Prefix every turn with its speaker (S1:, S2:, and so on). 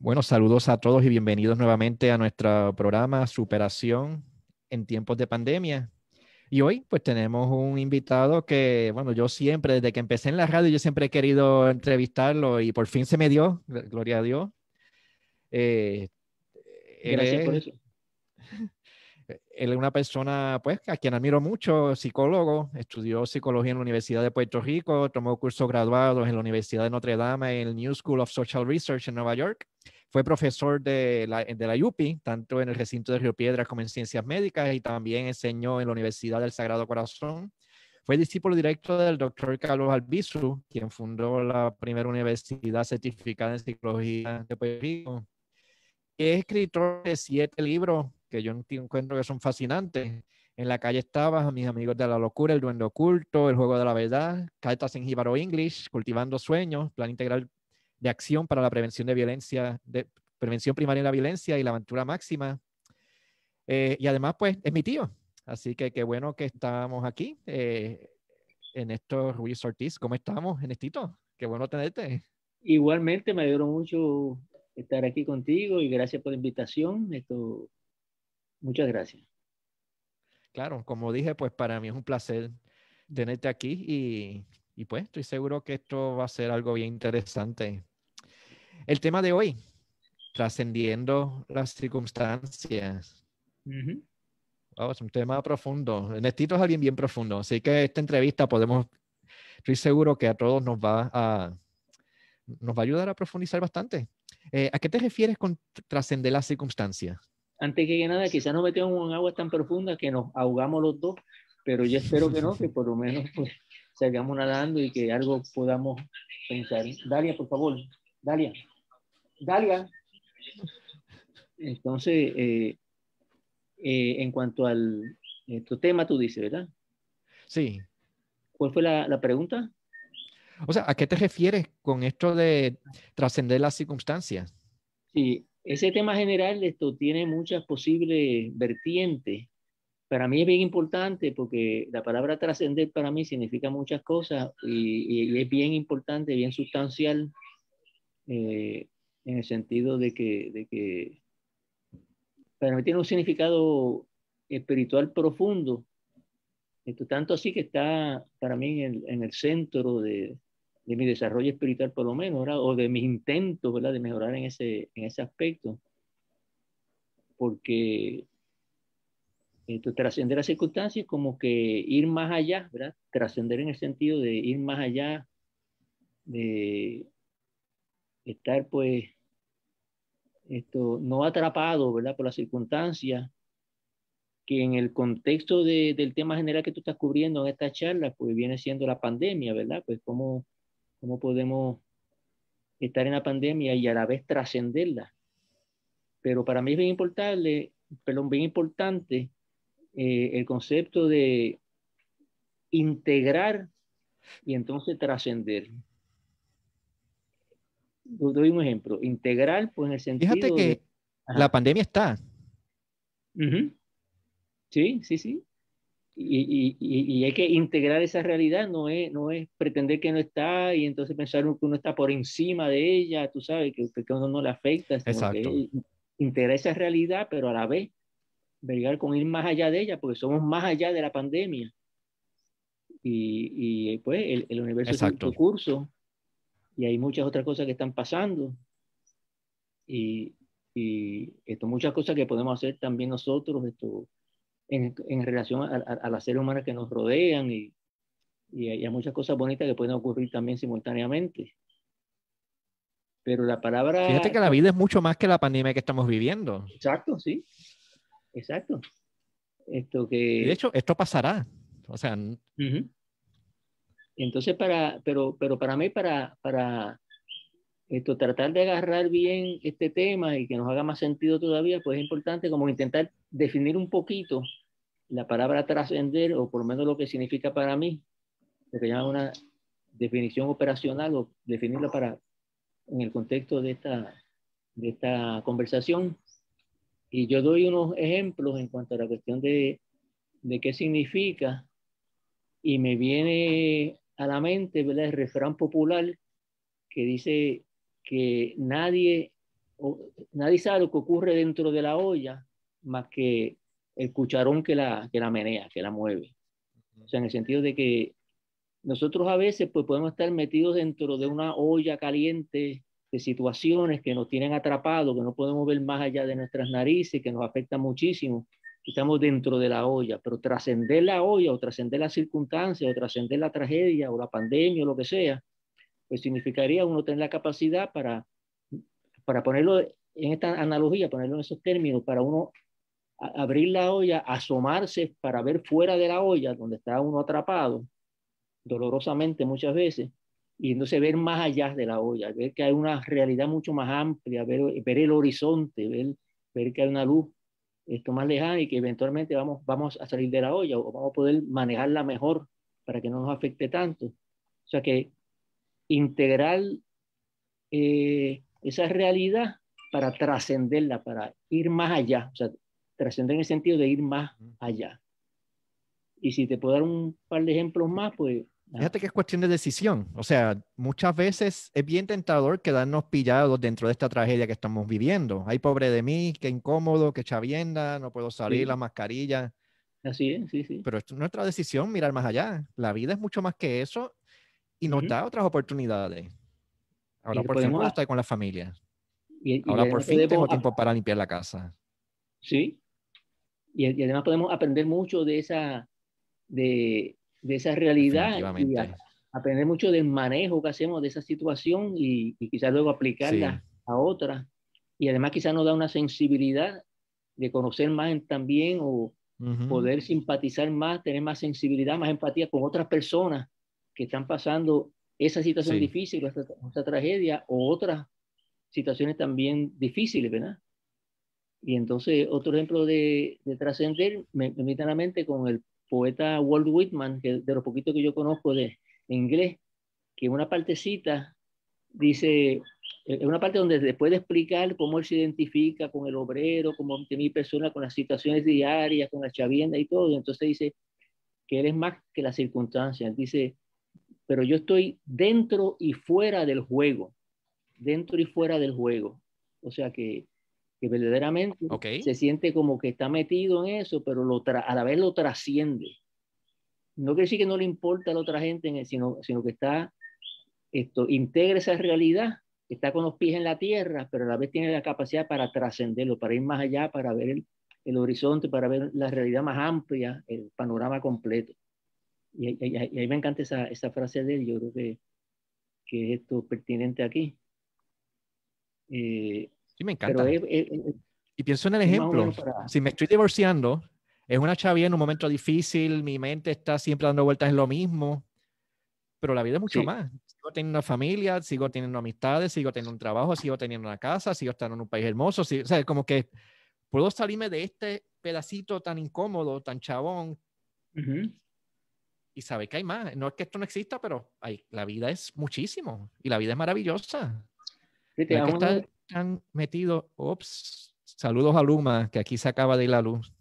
S1: Bueno, saludos a todos y bienvenidos nuevamente a nuestro programa Superación en tiempos de pandemia. Y hoy pues tenemos un invitado que, bueno, yo siempre, desde que empecé en la radio, yo siempre he querido entrevistarlo y por fin se me dio, gloria a Dios.
S2: Eh, Gracias por eso.
S1: Él es una persona, pues, a quien admiro mucho, psicólogo, estudió psicología en la Universidad de Puerto Rico, tomó cursos graduados en la Universidad de Notre Dame, en el New School of Social Research en Nueva York fue profesor de la, de la UPI, tanto en el recinto de Río Piedras como en ciencias médicas, y también enseñó en la Universidad del Sagrado Corazón. Fue discípulo directo del doctor Carlos Albizu, quien fundó la primera universidad certificada en psicología de Puerto Rico. Es escritor de siete libros que yo encuentro que son fascinantes. En la calle estaba, mis amigos de la locura, el duende oculto, el juego de la verdad, cartas en jíbaro English, cultivando sueños, plan integral de acción para la prevención de violencia, de prevención primaria de la violencia y la aventura máxima. Eh, y además, pues, es mi tío. Así que qué bueno que estamos aquí. Eh, en estos Ruiz Ortiz, ¿cómo estamos, Ernestito? Qué bueno tenerte.
S2: Igualmente, me alegro mucho estar aquí contigo y gracias por la invitación. Esto, muchas gracias.
S1: Claro, como dije, pues para mí es un placer tenerte aquí y, y pues estoy seguro que esto va a ser algo bien interesante. El tema de hoy, trascendiendo las circunstancias. es un tema profundo. Nestito es alguien bien profundo, así que esta entrevista podemos, estoy seguro que a todos nos va a, nos va a ayudar a profundizar bastante. Eh, ¿A qué te refieres con trascender las circunstancias?
S2: Antes que nada, quizás nos metemos en aguas tan profundas que nos ahogamos los dos, pero yo espero que no, que por lo menos pues, salgamos nadando y que algo podamos pensar. Dalia, por favor. Dalia. Dalia. Entonces, eh, eh, en cuanto al tu tema, tú dices, ¿verdad?
S1: Sí.
S2: ¿Cuál fue la, la, pregunta?
S1: O sea, ¿a qué te refieres con esto de trascender las circunstancias?
S2: Sí, ese tema general esto tiene muchas posibles vertientes. Para mí es bien importante porque la palabra trascender para mí significa muchas cosas y, y es bien importante, bien sustancial. Eh, en el sentido de que, de que para mí tiene un significado espiritual profundo, esto, tanto así que está para mí en, en el centro de, de, mi desarrollo espiritual por lo menos, ¿verdad? o de mis intentos ¿verdad? de mejorar en ese, en ese aspecto, porque esto, trascender las circunstancias como que ir más allá, ¿verdad? Trascender en el sentido de ir más allá, de estar pues esto, no atrapado, ¿verdad? Por las circunstancias, que en el contexto de, del tema general que tú estás cubriendo en esta charla, pues viene siendo la pandemia, ¿verdad? Pues cómo, cómo podemos estar en la pandemia y a la vez trascenderla. Pero para mí es bien importante, perdón, bien importante eh, el concepto de integrar y entonces trascender doy un ejemplo, integral, pues en el sentido
S1: Fíjate que la pandemia está.
S2: Sí, sí, sí. Y, y, y, hay que integrar esa realidad, no es, no es pretender que no está y entonces pensar que uno está por encima de ella, tú sabes, que, que uno no le afecta.
S1: Exacto.
S2: integrar esa realidad, pero a la vez, vergar con ir más allá de ella, porque somos más allá de la pandemia. Y, y pues el, el universo es un curso y hay muchas otras cosas que están pasando y, y esto, muchas cosas que podemos hacer también nosotros esto, en, en relación a, a, a, las seres humanos que nos rodean y, y muchas cosas bonitas que pueden ocurrir también simultáneamente. Pero la palabra...
S1: Fíjate que la vida es mucho más que la pandemia que estamos viviendo.
S2: Exacto, sí. Exacto. Esto que...
S1: De hecho, esto pasará. O sea, uh
S2: -huh. Entonces, para, pero, pero para mí, para, para esto, tratar de agarrar bien este tema y que nos haga más sentido todavía, pues es importante como intentar definir un poquito la palabra trascender, o por lo menos lo que significa para mí, lo que llama una definición operacional, o definirla para, en el contexto de esta, de esta conversación. Y yo doy unos ejemplos en cuanto a la cuestión de, de qué significa, y me viene a la mente ¿verdad? el refrán popular que dice que nadie nadie sabe lo que ocurre dentro de la olla más que el cucharón que la, que la menea, que la mueve. O sea, en el sentido de que nosotros a veces pues podemos estar metidos dentro de una olla caliente de situaciones que nos tienen atrapados, que no podemos ver más allá de nuestras narices, que nos afectan muchísimo. Estamos dentro de la olla, pero trascender la olla o trascender las circunstancias o trascender la tragedia o la pandemia o lo que sea, pues significaría uno tener la capacidad para, para ponerlo en esta analogía, ponerlo en esos términos, para uno abrir la olla, asomarse para ver fuera de la olla donde está uno atrapado, dolorosamente muchas veces, y entonces ver más allá de la olla, ver que hay una realidad mucho más amplia, ver, ver el horizonte, ver, ver que hay una luz esto más lejana y que eventualmente vamos, vamos a salir de la olla o vamos a poder manejarla mejor para que no nos afecte tanto. O sea que integrar eh, esa realidad para trascenderla, para ir más allá, o sea, trascender en el sentido de ir más allá. Y si te puedo dar un par de ejemplos más, pues
S1: Fíjate que es cuestión de decisión. O sea, muchas veces es bien tentador quedarnos pillados dentro de esta tragedia que estamos viviendo. Ay, pobre de mí, qué incómodo, qué chavienda, no puedo salir, la mascarilla.
S2: Así es, sí, sí.
S1: Pero es nuestra decisión mirar más allá. La vida es mucho más que eso y nos da otras oportunidades. Ahora por fin puedo estar con la familia. Ahora por fin tengo tiempo para limpiar la casa.
S2: Sí. Y, y además podemos aprender mucho de esa, de, de esa realidad y aprender mucho del manejo que hacemos de esa situación y, quizás luego aplicarla a otras. Y además quizás nos da una sensibilidad de conocer más también o poder simpatizar más, tener más sensibilidad, más empatía con otras personas que están pasando esa situación difícil, esta, tragedia o otras situaciones también difíciles, ¿verdad? Y entonces otro ejemplo de, de trascender me, me a la mente con el poeta Walt Whitman, que de lo poquito que yo conozco de inglés, que en una partecita dice, en una parte donde después de explicar cómo él se identifica con el obrero, como mi persona, con las situaciones diarias, con la chavienda y todo, entonces dice que él es más que las circunstancias. Dice, pero yo estoy dentro y fuera del juego, dentro y fuera del juego. O sea que que verdaderamente se siente como que está metido en eso, pero lo a la vez lo trasciende. No quiere decir que no le importa a la otra gente, sino, sino que está, esto, integra esa realidad, está con los pies en la tierra, pero a la vez tiene la capacidad para trascenderlo, para ir más allá, para ver el, el, horizonte, para ver la realidad más amplia, el panorama completo. Y, y, ahí me encanta esa, esa, frase de él, yo creo que, que es esto pertinente aquí.
S1: Eh, Sí, me encanta. y pienso en el ejemplo. Si me estoy divorciando, es una chavía en un momento difícil, mi mente está siempre dando vueltas en lo mismo, pero la vida es mucho más. Sigo teniendo una familia, sigo teniendo amistades, sigo teniendo un trabajo, sigo teniendo una casa, sigo estando en un país hermoso. o sea, como que puedo salirme de este pedacito tan incómodo, tan chabón. Y saber que hay más. No es que esto no exista, pero hay, la vida es muchísimo y la vida es maravillosa. Sí, te han metido, ups, saludos a Luma, que aquí se acaba de ir la luz.